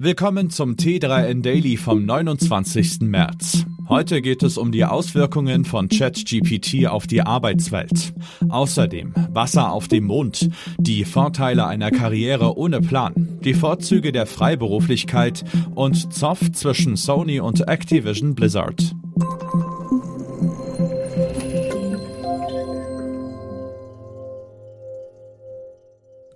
Willkommen zum T3N Daily vom 29. März. Heute geht es um die Auswirkungen von ChatGPT auf die Arbeitswelt. Außerdem Wasser auf dem Mond, die Vorteile einer Karriere ohne Plan, die Vorzüge der Freiberuflichkeit und Zoff zwischen Sony und Activision Blizzard.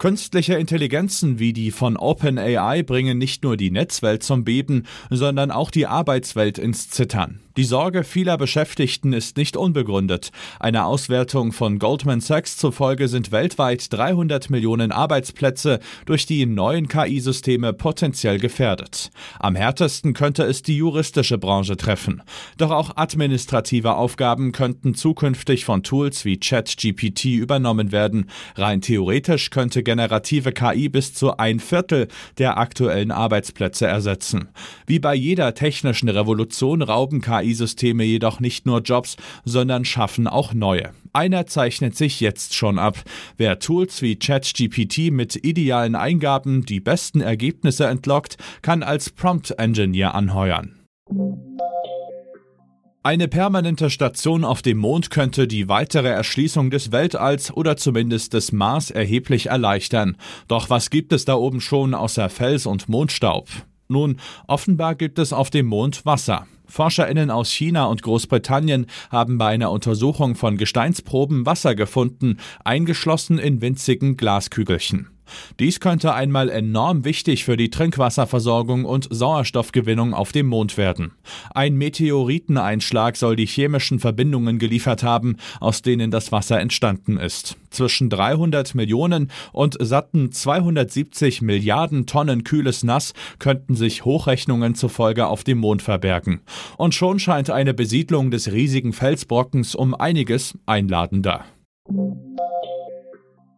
Künstliche Intelligenzen wie die von OpenAI bringen nicht nur die Netzwelt zum Beben, sondern auch die Arbeitswelt ins Zittern. Die Sorge vieler Beschäftigten ist nicht unbegründet. Eine Auswertung von Goldman Sachs zufolge sind weltweit 300 Millionen Arbeitsplätze durch die neuen KI-Systeme potenziell gefährdet. Am härtesten könnte es die juristische Branche treffen. Doch auch administrative Aufgaben könnten zukünftig von Tools wie ChatGPT übernommen werden. Rein theoretisch könnte generative KI bis zu ein Viertel der aktuellen Arbeitsplätze ersetzen. Wie bei jeder technischen Revolution rauben KI KI-Systeme jedoch nicht nur Jobs, sondern schaffen auch neue. Einer zeichnet sich jetzt schon ab. Wer Tools wie ChatGPT mit idealen Eingaben die besten Ergebnisse entlockt, kann als Prompt Engineer anheuern. Eine permanente Station auf dem Mond könnte die weitere Erschließung des Weltalls oder zumindest des Mars erheblich erleichtern. Doch was gibt es da oben schon außer Fels und Mondstaub? Nun, offenbar gibt es auf dem Mond Wasser. ForscherInnen aus China und Großbritannien haben bei einer Untersuchung von Gesteinsproben Wasser gefunden, eingeschlossen in winzigen Glaskügelchen. Dies könnte einmal enorm wichtig für die Trinkwasserversorgung und Sauerstoffgewinnung auf dem Mond werden. Ein Meteoriteneinschlag soll die chemischen Verbindungen geliefert haben, aus denen das Wasser entstanden ist. Zwischen 300 Millionen und satten 270 Milliarden Tonnen kühles Nass könnten sich Hochrechnungen zufolge auf dem Mond verbergen. Und schon scheint eine Besiedlung des riesigen Felsbrockens um einiges einladender.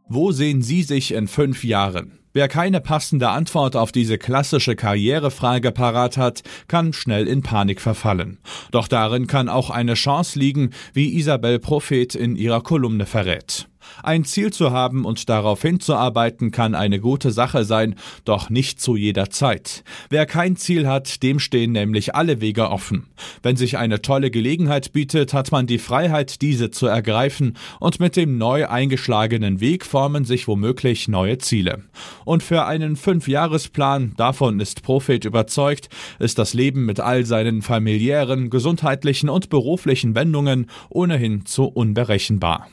Wo sehen Sie sich in fünf Jahren? Wer keine passende Antwort auf diese klassische Karrierefrage parat hat, kann schnell in Panik verfallen. Doch darin kann auch eine Chance liegen, wie Isabel Prophet in ihrer Kolumne verrät. Ein Ziel zu haben und darauf hinzuarbeiten kann eine gute Sache sein, doch nicht zu jeder Zeit. Wer kein Ziel hat, dem stehen nämlich alle Wege offen. Wenn sich eine tolle Gelegenheit bietet, hat man die Freiheit, diese zu ergreifen, und mit dem neu eingeschlagenen Weg formen sich womöglich neue Ziele. Und für einen Fünfjahresplan, davon ist Prophet überzeugt, ist das Leben mit all seinen familiären, gesundheitlichen und beruflichen Wendungen ohnehin zu unberechenbar.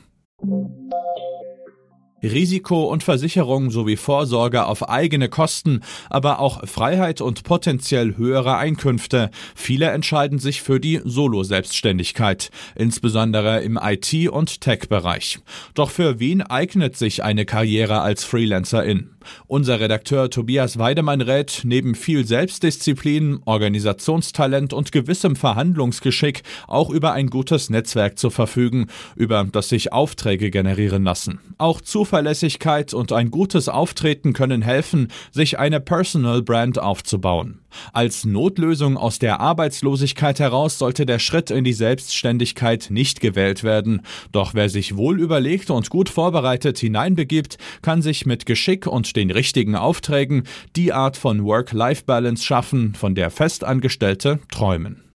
Risiko und Versicherung sowie Vorsorge auf eigene Kosten, aber auch Freiheit und potenziell höhere Einkünfte. Viele entscheiden sich für die Solo-Selbstständigkeit, insbesondere im IT- und Tech-Bereich. Doch für wen eignet sich eine Karriere als Freelancerin? Unser Redakteur Tobias Weidemann rät, neben viel Selbstdisziplin, Organisationstalent und gewissem Verhandlungsgeschick auch über ein gutes Netzwerk zu verfügen, über das sich Aufträge generieren lassen. Auch Zuverlässigkeit und ein gutes Auftreten können helfen, sich eine Personal Brand aufzubauen. Als Notlösung aus der Arbeitslosigkeit heraus sollte der Schritt in die Selbstständigkeit nicht gewählt werden. Doch wer sich wohl überlegt und gut vorbereitet hineinbegibt, kann sich mit Geschick und den richtigen Aufträgen die Art von Work-Life-Balance schaffen, von der Festangestellte träumen.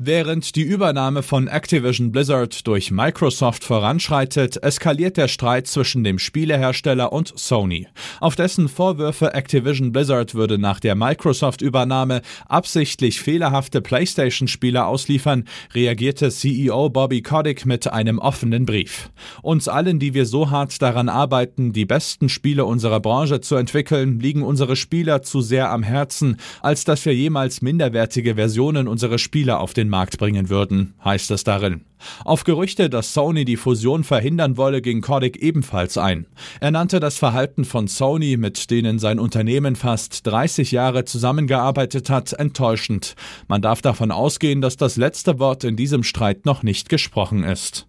Während die Übernahme von Activision Blizzard durch Microsoft voranschreitet, eskaliert der Streit zwischen dem Spielehersteller und Sony. Auf dessen Vorwürfe Activision Blizzard würde nach der Microsoft-Übernahme absichtlich fehlerhafte PlayStation-Spiele ausliefern, reagierte CEO Bobby Kotick mit einem offenen Brief. Uns allen, die wir so hart daran arbeiten, die besten Spiele unserer Branche zu entwickeln, liegen unsere Spieler zu sehr am Herzen, als dass wir jemals minderwertige Versionen unserer Spiele auf den den Markt bringen würden, heißt es darin. Auf Gerüchte, dass Sony die Fusion verhindern wolle, ging Kotick ebenfalls ein. Er nannte das Verhalten von Sony, mit denen sein Unternehmen fast 30 Jahre zusammengearbeitet hat, enttäuschend. Man darf davon ausgehen, dass das letzte Wort in diesem Streit noch nicht gesprochen ist.